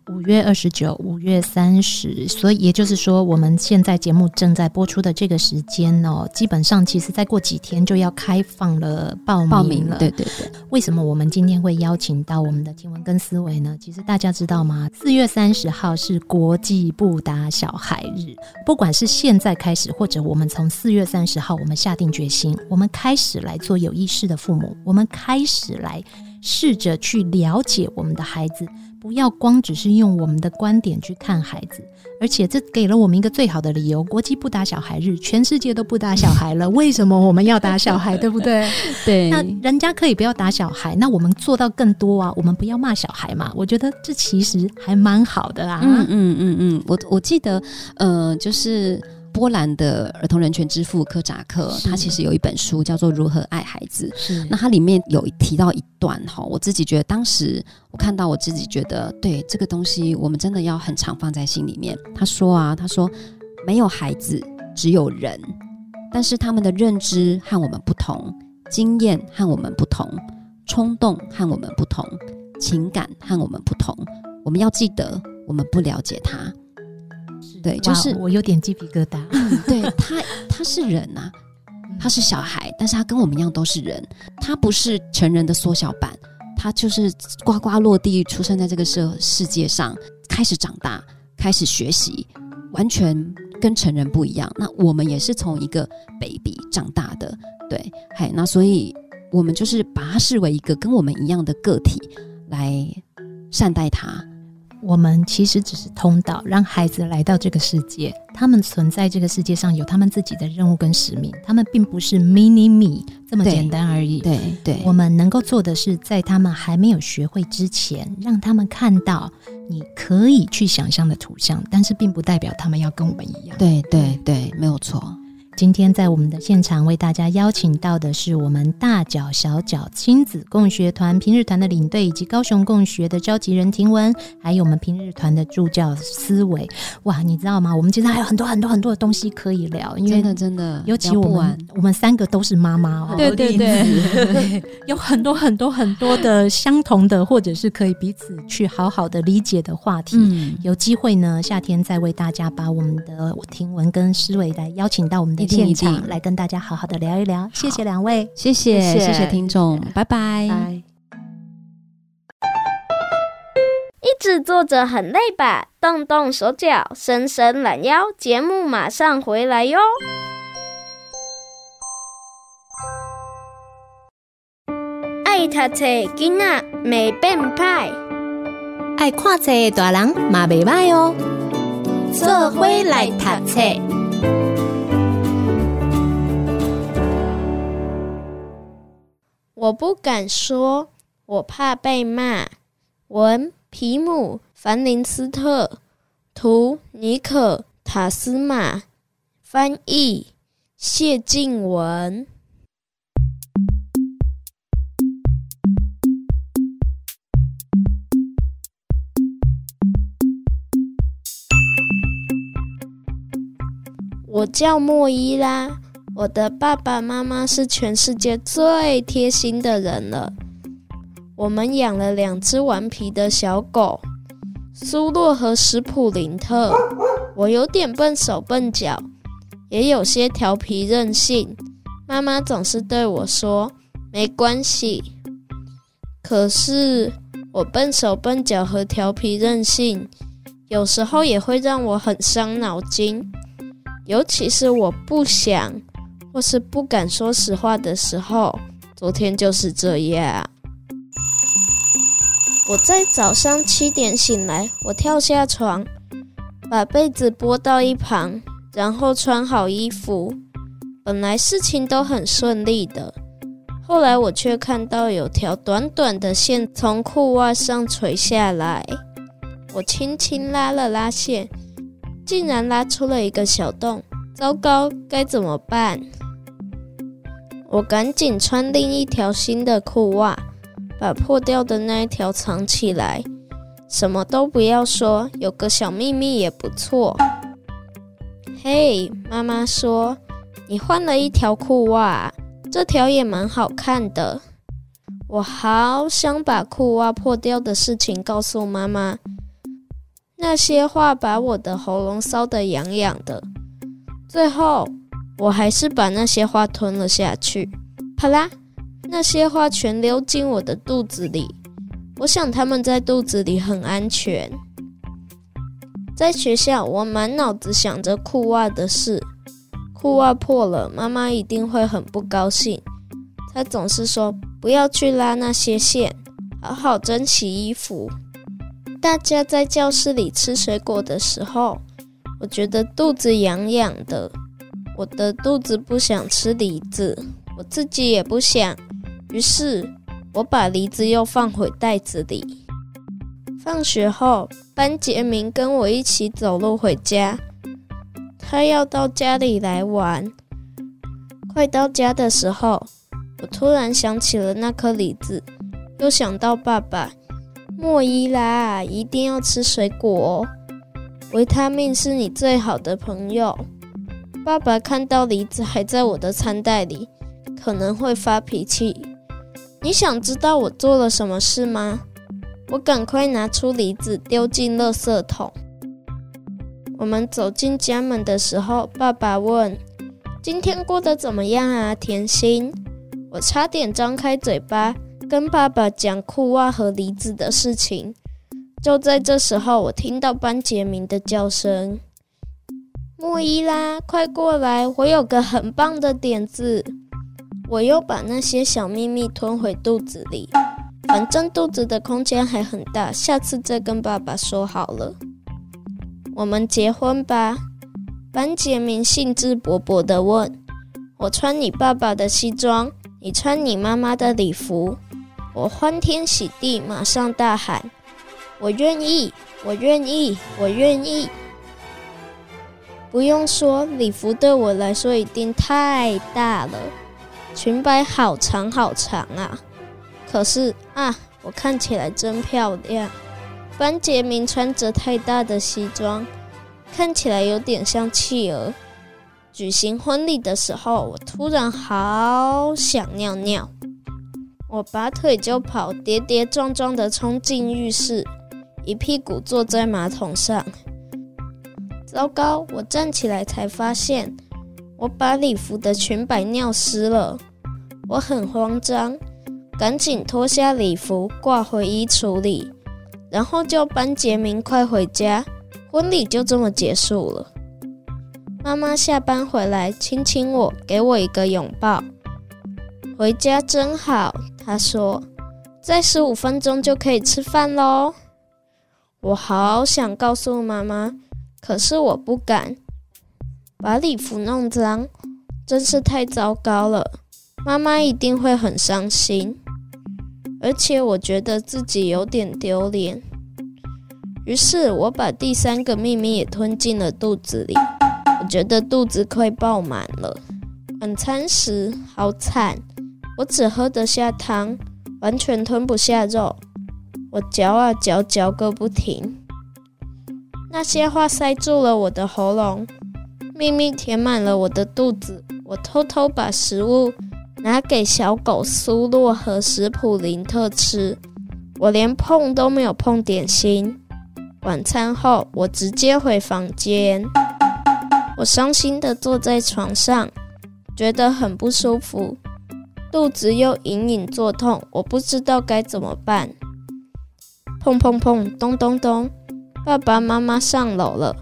五月二十九、五月三十，所以也就是说，我们现在节目正在播出的这个时间哦，基本上其实再过几天就要开放了报名了。报名了，对对对。为什么我们今天会邀请到我们的听闻跟思维呢？其实大家知道吗？四月三十号是国际不打小孩日。不管是现在开始，或者我们从四月三十号，我们下定决心，我们开始来做有意识的父母，我们开始来试着去了解我们的孩子。不要光只是用我们的观点去看孩子，而且这给了我们一个最好的理由：国际不打小孩日，全世界都不打小孩了，为什么我们要打小孩？对不对？对。那人家可以不要打小孩，那我们做到更多啊！我们不要骂小孩嘛？我觉得这其实还蛮好的啊。嗯嗯嗯嗯，我我记得，呃，就是。波兰的儿童人权之父科扎克，他其实有一本书叫做《如何爱孩子》。是，那他里面有提到一段哈，我自己觉得当时我看到，我自己觉得对这个东西，我们真的要很常放在心里面。他说啊，他说没有孩子，只有人，但是他们的认知和我们不同，经验和我们不同，冲动和我们不同，情感和我们不同。我们要记得，我们不了解他。对，就是我有点鸡皮疙瘩。对他，他是人呐、啊，他是小孩，但是他跟我们一样都是人，他不是成人的缩小版，他就是呱呱落地出生在这个社世界上，开始长大，开始学习，完全跟成人不一样。那我们也是从一个 baby 长大的，对，嘿，那所以我们就是把他视为一个跟我们一样的个体来善待他。我们其实只是通道，让孩子来到这个世界。他们存在这个世界上有他们自己的任务跟使命，他们并不是 mini me 这么简单而已。对对，对，我们能够做的是，在他们还没有学会之前，让他们看到你可以去想象的图像，但是并不代表他们要跟我们一样。对对对，没有错。今天在我们的现场为大家邀请到的是我们大脚小脚亲子共学团平日团的领队，以及高雄共学的召集人婷文，还有我们平日团的助教思维。哇，你知道吗？我们今天还有很多很多很多的东西可以聊，因为真的真的，尤其我们我们三个都是妈妈哦，对对对，对，有很多很多很多的相同的，或者是可以彼此去好好的理解的话题。嗯，有机会呢，夏天再为大家把我们的婷文跟思维来邀请到我们的。现场来跟大家好好的聊一聊，谢谢两位，谢谢谢谢，谢谢听众，拜拜。一直坐着很累吧？动动手脚，伸伸懒腰，节目马上回来哟。爱读册囡仔没变歹，爱看册大人嘛袂歹哦。做伙来读册。我不敢说，我怕被骂。文皮姆·凡林斯特，图尼可·塔斯马，翻译谢静文。我叫莫伊拉。我的爸爸妈妈是全世界最贴心的人了。我们养了两只顽皮的小狗，苏洛和史普林特。我有点笨手笨脚，也有些调皮任性。妈妈总是对我说：“没关系。”可是我笨手笨脚和调皮任性，有时候也会让我很伤脑筋，尤其是我不想。或是不敢说实话的时候，昨天就是这样。我在早上七点醒来，我跳下床，把被子拨到一旁，然后穿好衣服。本来事情都很顺利的，后来我却看到有条短短的线从裤袜上垂下来。我轻轻拉了拉线，竟然拉出了一个小洞。糟糕，该怎么办？我赶紧穿另一条新的裤袜，把破掉的那一条藏起来。什么都不要说，有个小秘密也不错。嘿，妈妈说你换了一条裤袜，这条也蛮好看的。我好想把裤袜破掉的事情告诉妈妈，那些话把我的喉咙烧得痒痒的。最后。我还是把那些花吞了下去，啪啦，那些花全流进我的肚子里。我想他们在肚子里很安全。在学校，我满脑子想着裤袜的事。裤袜破了，妈妈一定会很不高兴。她总是说不要去拉那些线，好好珍惜衣服。大家在教室里吃水果的时候，我觉得肚子痒痒的。我的肚子不想吃梨子，我自己也不想，于是我把梨子又放回袋子里。放学后，班杰明跟我一起走路回家，他要到家里来玩。快到家的时候，我突然想起了那颗梨子，又想到爸爸。莫伊拉，一定要吃水果哦，维他命是你最好的朋友。爸爸看到梨子还在我的餐袋里，可能会发脾气。你想知道我做了什么事吗？我赶快拿出梨子丢进垃圾桶。我们走进家门的时候，爸爸问：“今天过得怎么样啊，甜心？”我差点张开嘴巴。跟爸爸讲裤袜和梨子的事情，就在这时候，我听到班杰明的叫声：“莫伊拉，快过来！我有个很棒的点子。”我又把那些小秘密吞回肚子里，反正肚子的空间还很大，下次再跟爸爸说好了。我们结婚吧，班杰明兴致勃勃地问：“我穿你爸爸的西装，你穿你妈妈的礼服。”我欢天喜地，马上大喊：“我愿意，我愿意，我愿意！”不用说，礼服对我来说一定太大了，裙摆好长好长啊！可是啊，我看起来真漂亮。班杰明穿着太大的西装，看起来有点像企鹅。举行婚礼的时候，我突然好想尿尿。我拔腿就跑，跌跌撞撞地冲进浴室，一屁股坐在马桶上。糟糕！我站起来才发现，我把礼服的裙摆尿湿了。我很慌张，赶紧脱下礼服挂回衣橱里，然后叫班杰明快回家。婚礼就这么结束了。妈妈下班回来，亲亲我，给我一个拥抱。回家真好。她说：“再十五分钟就可以吃饭喽。”我好想告诉妈妈，可是我不敢。把礼服弄脏，真是太糟糕了。妈妈一定会很伤心，而且我觉得自己有点丢脸。于是我把第三个秘密也吞进了肚子里。我觉得肚子快爆满了。晚餐时好惨。我只喝得下汤，完全吞不下肉。我嚼啊嚼，嚼个不停。那些话塞住了我的喉咙，秘密填满了我的肚子。我偷偷把食物拿给小狗苏洛和史普林特吃，我连碰都没有碰点心。晚餐后，我直接回房间。我伤心地坐在床上，觉得很不舒服。肚子又隐隐作痛，我不知道该怎么办。砰砰砰，咚咚咚，爸爸妈妈上楼了。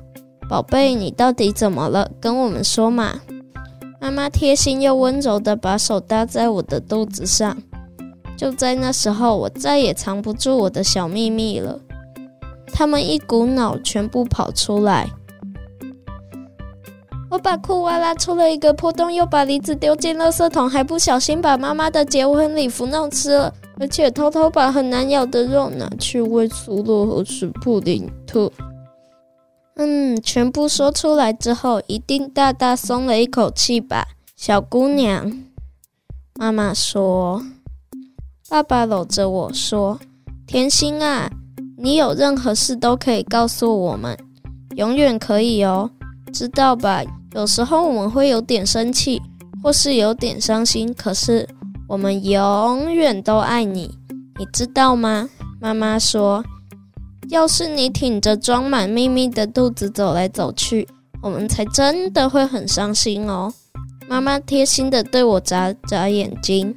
宝贝，你到底怎么了？跟我们说嘛。妈妈贴心又温柔的把手搭在我的肚子上。就在那时候，我再也藏不住我的小秘密了。他们一股脑全部跑出来。我把裤袜拉出了一个破洞，又把梨子丢进垃圾桶，还不小心把妈妈的结婚礼服弄湿了，而且偷偷把很难咬的肉拿去喂苏洛和史普林特。嗯，全部说出来之后，一定大大松了一口气吧，小姑娘。妈妈说。爸爸搂着我说：“甜心啊，你有任何事都可以告诉我们，永远可以哦，知道吧？”有时候我们会有点生气，或是有点伤心，可是我们永远都爱你，你知道吗？妈妈说，要是你挺着装满秘密的肚子走来走去，我们才真的会很伤心哦。妈妈贴心的对我眨眨眼睛，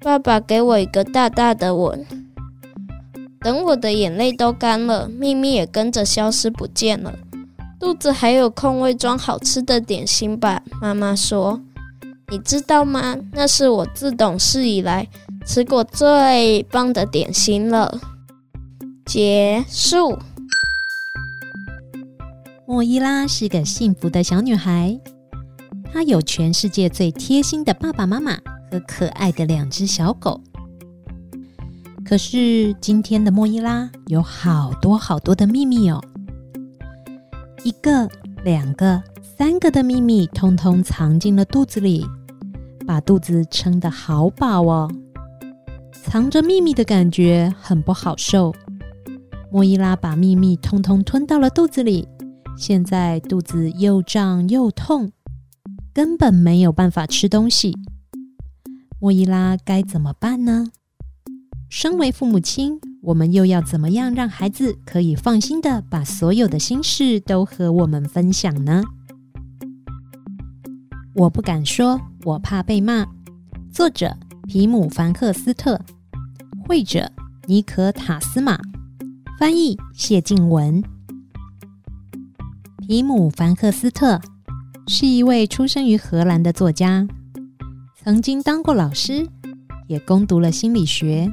爸爸给我一个大大的吻。等我的眼泪都干了，秘密也跟着消失不见了。肚子还有空位装好吃的点心吧？妈妈说：“你知道吗？那是我自懂事以来吃过最棒的点心了。”结束。莫伊拉是个幸福的小女孩，她有全世界最贴心的爸爸妈妈和可爱的两只小狗。可是今天的莫伊拉有好多好多的秘密哦。一个、两个、三个的秘密通通藏进了肚子里，把肚子撑得好饱哦。藏着秘密的感觉很不好受。莫伊拉把秘密通通吞到了肚子里，现在肚子又胀又痛，根本没有办法吃东西。莫伊拉该怎么办呢？身为父母亲，我们又要怎么样让孩子可以放心的把所有的心事都和我们分享呢？我不敢说，我怕被骂。作者：皮姆·凡克斯特，绘者：尼可·塔斯玛，翻译：谢静文。皮姆·凡克斯特是一位出生于荷兰的作家，曾经当过老师，也攻读了心理学。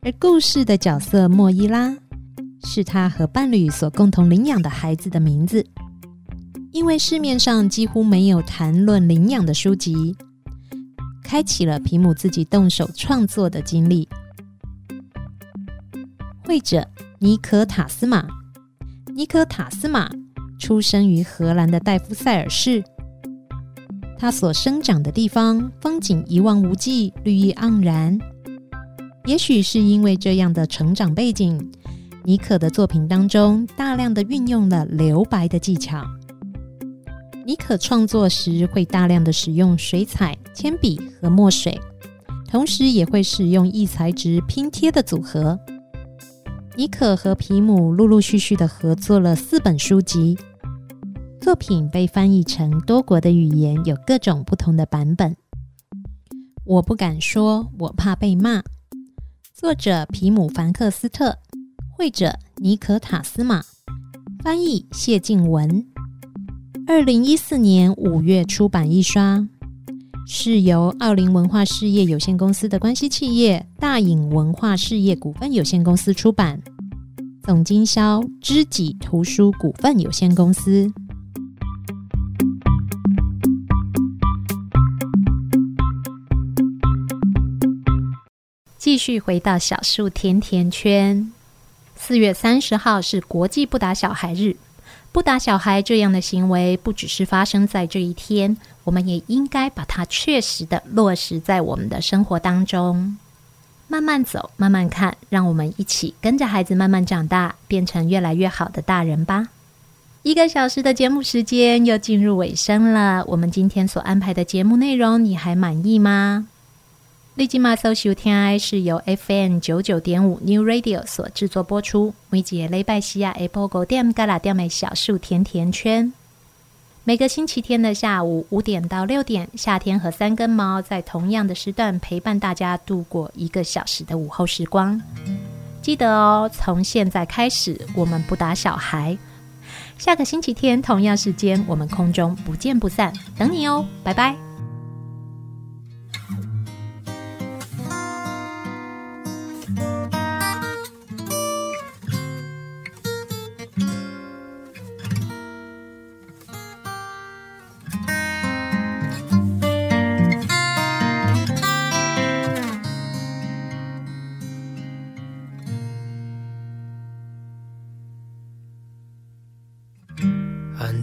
而故事的角色莫伊拉，是他和伴侣所共同领养的孩子的名字。因为市面上几乎没有谈论领养的书籍，开启了皮姆自己动手创作的经历。绘者尼可塔斯玛，尼可塔斯玛出生于荷兰的戴夫塞尔市，他所生长的地方风景一望无际，绿意盎然。也许是因为这样的成长背景，尼可的作品当中大量的运用了留白的技巧。尼可创作时会大量的使用水彩、铅笔和墨水，同时也会使用异材质拼贴的组合。尼可和皮姆陆陆续续的合作了四本书籍，作品被翻译成多国的语言，有各种不同的版本。我不敢说，我怕被骂。作者皮姆·凡克斯特，绘者尼可·塔斯玛，翻译谢静文。二零一四年五月出版一刷，是由奥林文化事业有限公司的关系企业大影文化事业股份有限公司出版，总经销知己图书股份有限公司。继续回到小树甜甜圈。四月三十号是国际不打小孩日。不打小孩这样的行为，不只是发生在这一天，我们也应该把它确实的落实在我们的生活当中。慢慢走，慢慢看，让我们一起跟着孩子慢慢长大，变成越来越好的大人吧。一个小时的节目时间又进入尾声了，我们今天所安排的节目内容，你还满意吗？立即马搜收听是由 FM 九九点五 New Radio 所制作播出。每节礼拜四 Apple 九点嘎啦点的小树甜甜圈。每个星期天的下午五点到六点，夏天和三根毛在同样的时段陪伴大家度过一个小时的午后时光。记得哦，从现在开始，我们不打小孩。下个星期天同样时间，我们空中不见不散，等你哦，拜拜。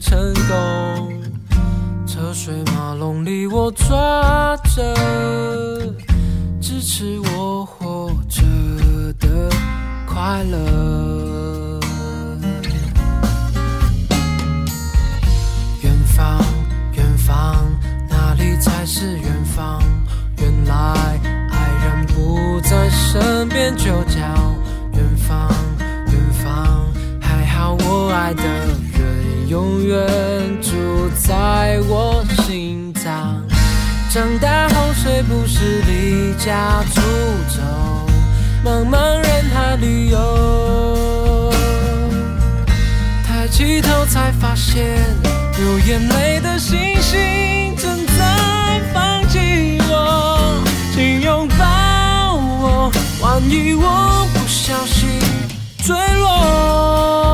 成功，车水马龙里我抓着支持我活着的快乐。不是离家出走，茫茫人海里游。抬起头才发现，流眼泪的星星正在放弃我。请拥抱我，万一我不小心坠落。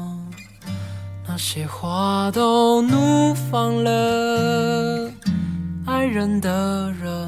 些花都怒放了，爱人的人，